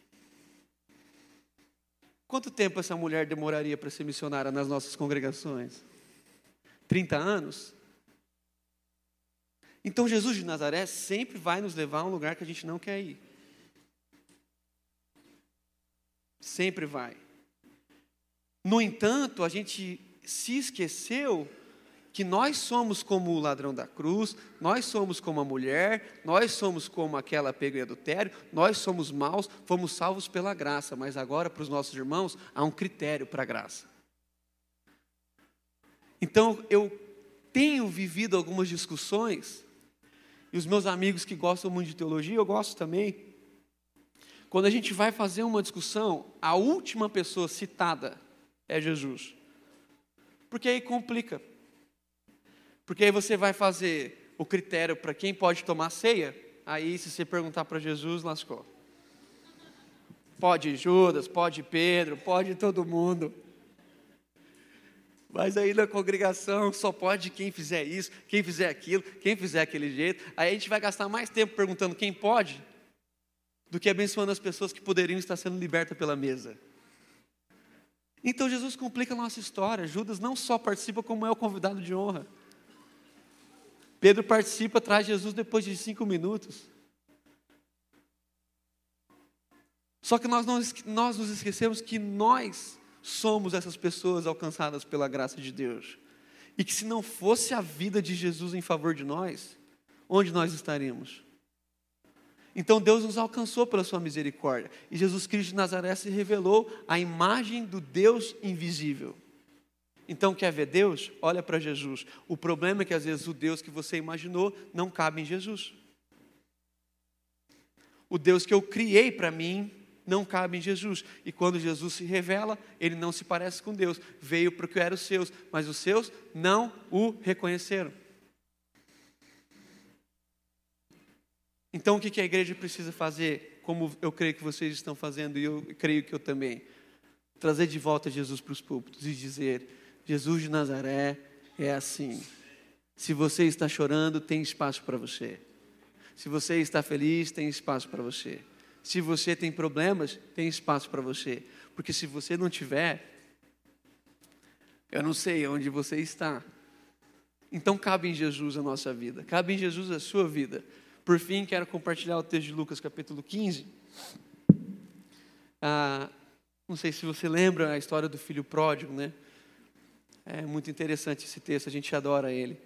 Quanto tempo essa mulher demoraria para ser missionária nas nossas congregações? 30 anos? Então Jesus de Nazaré sempre vai nos levar a um lugar que a gente não quer ir. Sempre vai. No entanto, a gente se esqueceu que nós somos como o ladrão da cruz, nós somos como a mulher, nós somos como aquela pega em adultério, nós somos maus, fomos salvos pela graça, mas agora para os nossos irmãos há um critério para a graça. Então eu tenho vivido algumas discussões, e os meus amigos que gostam muito de teologia, eu gosto também. Quando a gente vai fazer uma discussão, a última pessoa citada é Jesus. Porque aí complica. Porque aí você vai fazer o critério para quem pode tomar ceia, aí se você perguntar para Jesus, lascou. Pode Judas, pode Pedro, pode todo mundo. Mas aí na congregação só pode quem fizer isso, quem fizer aquilo, quem fizer aquele jeito. Aí a gente vai gastar mais tempo perguntando quem pode do que abençoando as pessoas que poderiam estar sendo libertas pela mesa. Então Jesus complica a nossa história. Judas não só participa, como é o convidado de honra. Pedro participa, traz Jesus depois de cinco minutos. Só que nós, não, nós nos esquecemos que nós somos essas pessoas alcançadas pela graça de Deus. E que se não fosse a vida de Jesus em favor de nós, onde nós estaríamos? Então Deus nos alcançou pela sua misericórdia. E Jesus Cristo de Nazaré se revelou a imagem do Deus invisível. Então, quer ver Deus? Olha para Jesus. O problema é que às vezes o Deus que você imaginou não cabe em Jesus. O Deus que eu criei para mim não cabe em Jesus. E quando Jesus se revela, ele não se parece com Deus. Veio para o que eram os seus, mas os seus não o reconheceram. Então, o que a igreja precisa fazer, como eu creio que vocês estão fazendo, e eu creio que eu também? Trazer de volta Jesus para os púlpitos e dizer: Jesus de Nazaré é assim. Se você está chorando, tem espaço para você. Se você está feliz, tem espaço para você. Se você tem problemas, tem espaço para você. Porque se você não tiver, eu não sei onde você está. Então cabe em Jesus a nossa vida, cabe em Jesus a sua vida. Por fim, quero compartilhar o texto de Lucas capítulo 15. Ah, não sei se você lembra a história do filho pródigo, né? É muito interessante esse texto, a gente adora ele.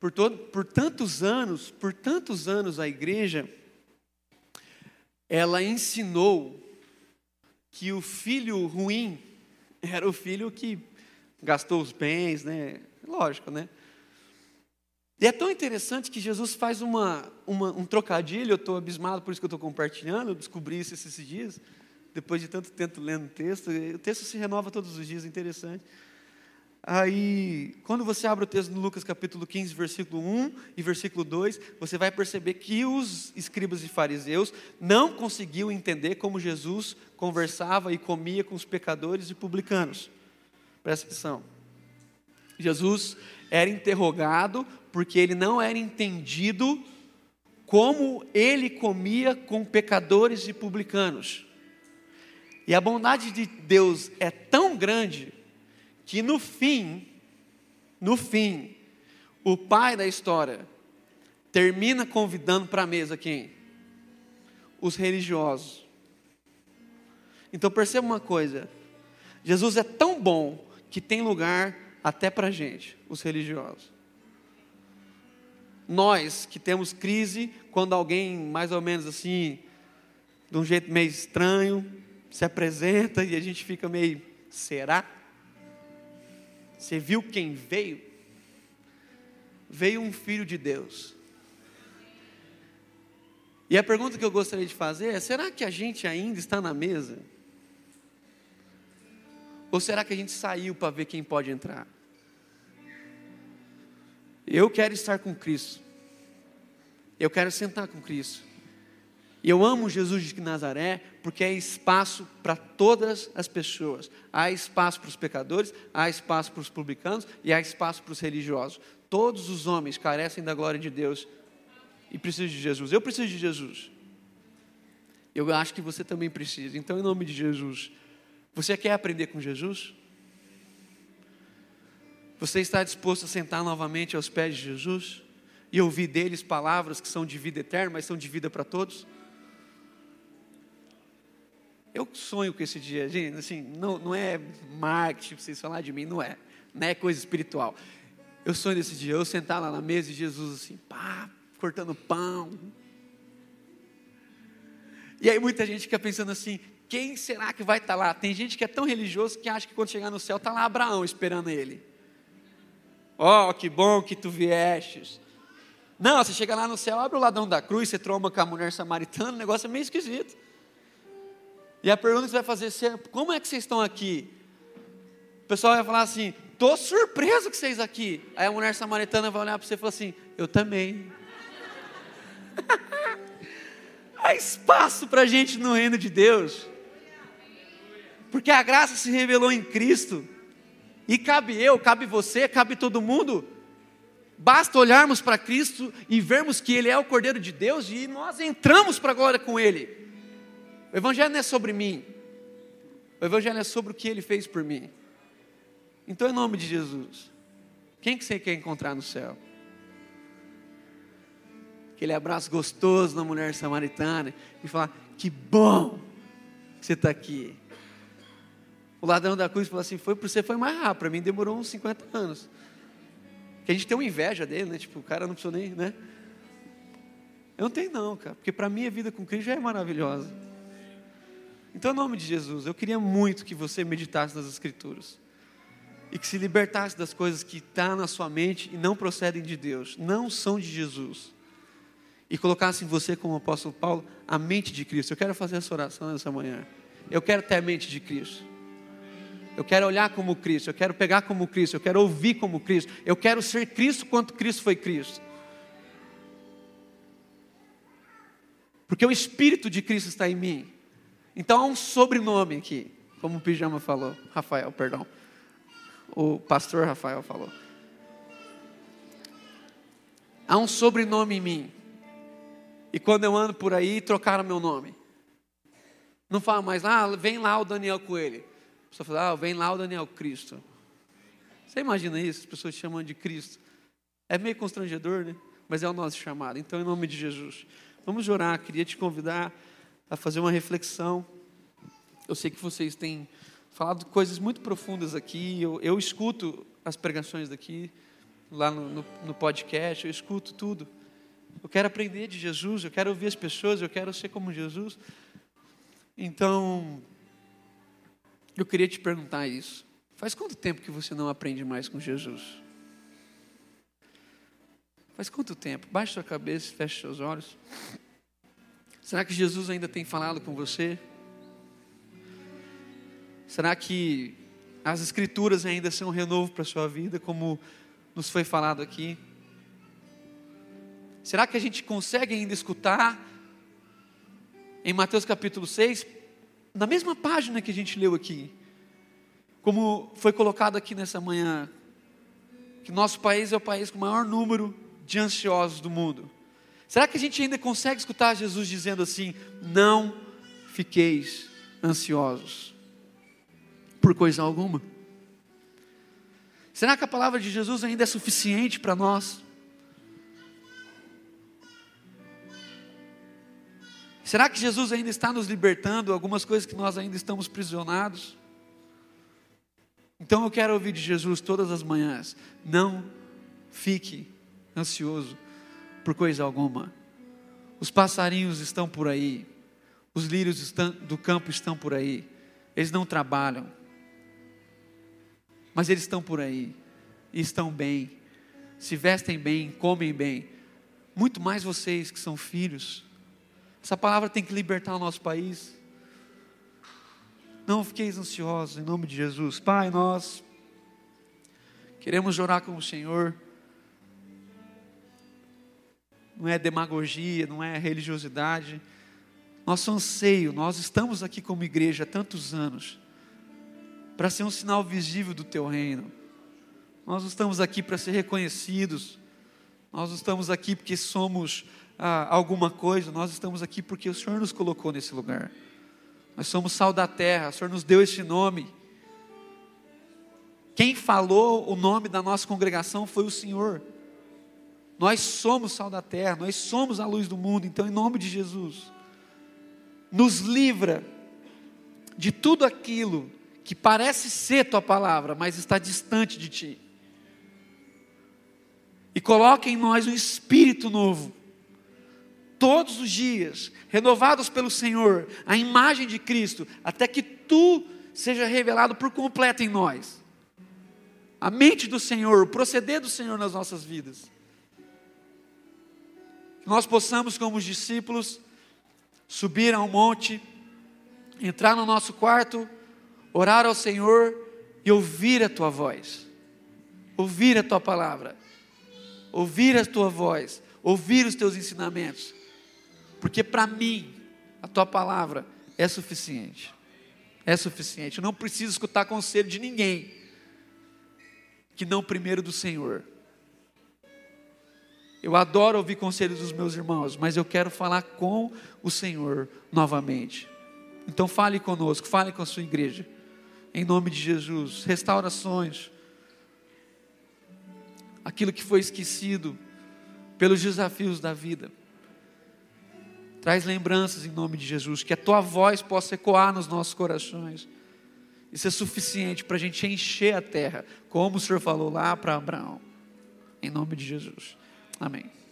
Por, todo, por tantos anos, por tantos anos a igreja ela ensinou que o filho ruim era o filho que gastou os bens, né? Lógico, né? E é tão interessante que Jesus faz uma, uma um trocadilho, eu estou abismado, por isso que eu estou compartilhando, eu descobri isso esses dias, depois de tanto tempo lendo o texto, o texto se renova todos os dias, interessante. Aí, quando você abre o texto no Lucas capítulo 15, versículo 1 e versículo 2, você vai perceber que os escribas e fariseus não conseguiam entender como Jesus conversava e comia com os pecadores e publicanos. Presta atenção. Jesus era interrogado porque ele não era entendido como ele comia com pecadores e publicanos. E a bondade de Deus é tão grande que no fim, no fim, o pai da história termina convidando para a mesa quem? Os religiosos. Então perceba uma coisa: Jesus é tão bom que tem lugar até para gente, os religiosos. Nós que temos crise, quando alguém mais ou menos assim, de um jeito meio estranho, se apresenta e a gente fica meio, será? Você viu quem veio? Veio um filho de Deus. E a pergunta que eu gostaria de fazer é: será que a gente ainda está na mesa? Ou será que a gente saiu para ver quem pode entrar? Eu quero estar com Cristo. Eu quero sentar com Cristo. E eu amo Jesus de Nazaré porque é espaço para todas as pessoas. Há espaço para os pecadores, há espaço para os publicanos e há espaço para os religiosos. Todos os homens carecem da glória de Deus e precisam de Jesus. Eu preciso de Jesus. Eu acho que você também precisa. Então, em nome de Jesus, você quer aprender com Jesus? Você está disposto a sentar novamente aos pés de Jesus e ouvir deles palavras que são de vida eterna, mas são de vida para todos? Eu sonho com esse dia, gente, assim, não, não é marketing, vocês falar de mim, não é, não é coisa espiritual. Eu sonho nesse dia, eu sentar lá na mesa e Jesus assim, pá, cortando pão. E aí muita gente fica pensando assim, quem será que vai estar lá? Tem gente que é tão religioso que acha que quando chegar no céu está lá Abraão esperando ele. Ó, oh, que bom que tu viestes. Não, você chega lá no céu, abre o ladrão da cruz, você tromba com a mulher samaritana, o negócio é meio esquisito. E a pergunta que você vai fazer é: como é que vocês estão aqui? O pessoal vai falar assim: estou surpreso que vocês aqui. Aí a mulher samaritana vai olhar para você e falar assim: eu também. Há espaço para a gente no reino de Deus. Porque a graça se revelou em Cristo. E cabe eu, cabe você, cabe todo mundo. Basta olharmos para Cristo e vermos que Ele é o Cordeiro de Deus e nós entramos para a glória com Ele. O Evangelho não é sobre mim. O Evangelho é sobre o que Ele fez por mim. Então, em nome de Jesus, quem que você quer encontrar no céu? Aquele abraço gostoso na mulher samaritana e falar: Que bom que você está aqui. O ladrão da cruz falou assim: Foi para você, foi mais rápido. Para mim demorou uns 50 anos. Que a gente tem uma inveja dele, né? Tipo, o cara não precisou nem, né? Eu não tenho, não, cara. Porque para mim a vida com Cristo já é maravilhosa. Então, em nome de Jesus, eu queria muito que você meditasse nas Escrituras e que se libertasse das coisas que estão tá na sua mente e não procedem de Deus, não são de Jesus, e colocasse em você, como o apóstolo Paulo, a mente de Cristo. Eu quero fazer essa oração nessa manhã. Eu quero ter a mente de Cristo. Eu quero olhar como Cristo, eu quero pegar como Cristo, eu quero ouvir como Cristo, eu quero ser Cristo quanto Cristo foi Cristo. Porque o Espírito de Cristo está em mim. Então há um sobrenome aqui, como o Pijama falou, Rafael, perdão. O pastor Rafael falou. Há um sobrenome em mim. E quando eu ando por aí, trocaram meu nome. Não fala mais, ah, vem lá o Daniel Coelho. A pessoa fala, ah, vem lá o Daniel Cristo. Você imagina isso, as pessoas te de Cristo. É meio constrangedor, né? Mas é o nosso chamado. Então, em nome de Jesus, vamos orar. Queria te convidar a fazer uma reflexão. Eu sei que vocês têm falado coisas muito profundas aqui. Eu, eu escuto as pregações daqui, lá no, no, no podcast, eu escuto tudo. Eu quero aprender de Jesus, eu quero ouvir as pessoas, eu quero ser como Jesus. Então, eu queria te perguntar isso. Faz quanto tempo que você não aprende mais com Jesus? Faz quanto tempo? Baixe sua cabeça, feche seus olhos. Será que Jesus ainda tem falado com você? Será que as Escrituras ainda são um renovo para a sua vida, como nos foi falado aqui? Será que a gente consegue ainda escutar em Mateus capítulo 6, na mesma página que a gente leu aqui, como foi colocado aqui nessa manhã, que nosso país é o país com o maior número de ansiosos do mundo. Será que a gente ainda consegue escutar Jesus dizendo assim: não fiqueis ansiosos por coisa alguma? Será que a palavra de Jesus ainda é suficiente para nós? Será que Jesus ainda está nos libertando algumas coisas que nós ainda estamos prisionados? Então eu quero ouvir de Jesus todas as manhãs: não fique ansioso por coisa alguma. Os passarinhos estão por aí, os lírios do campo estão por aí, eles não trabalham, mas eles estão por aí e estão bem, se vestem bem, comem bem. Muito mais vocês que são filhos. Essa palavra tem que libertar o nosso país. Não fiqueis ansiosos, em nome de Jesus. Pai, nós queremos orar com o Senhor. Não é demagogia, não é religiosidade. Nosso anseio, nós estamos aqui como igreja há tantos anos, para ser um sinal visível do Teu reino. Nós estamos aqui para ser reconhecidos, nós estamos aqui porque somos ah, alguma coisa, nós estamos aqui porque o Senhor nos colocou nesse lugar. Nós somos sal da terra, o Senhor nos deu esse nome. Quem falou o nome da nossa congregação foi o Senhor. Nós somos sal da terra, nós somos a luz do mundo, então, em nome de Jesus, nos livra de tudo aquilo que parece ser tua palavra, mas está distante de ti. E coloca em nós um espírito novo todos os dias, renovados pelo Senhor, a imagem de Cristo, até que tu seja revelado por completo em nós. A mente do Senhor, o proceder do Senhor nas nossas vidas. Nós possamos, como os discípulos, subir ao monte, entrar no nosso quarto, orar ao Senhor e ouvir a tua voz, ouvir a tua palavra, ouvir a tua voz, ouvir os teus ensinamentos porque para mim, a tua palavra é suficiente. É suficiente. Eu não preciso escutar conselho de ninguém que não primeiro do Senhor. Eu adoro ouvir conselhos dos meus irmãos, mas eu quero falar com o Senhor novamente. Então fale conosco, fale com a sua igreja. Em nome de Jesus, restaurações. Aquilo que foi esquecido pelos desafios da vida. Traz lembranças em nome de Jesus, que a tua voz possa ecoar nos nossos corações. Isso é suficiente para a gente encher a terra, como o Senhor falou lá para Abraão. Em nome de Jesus. Amém.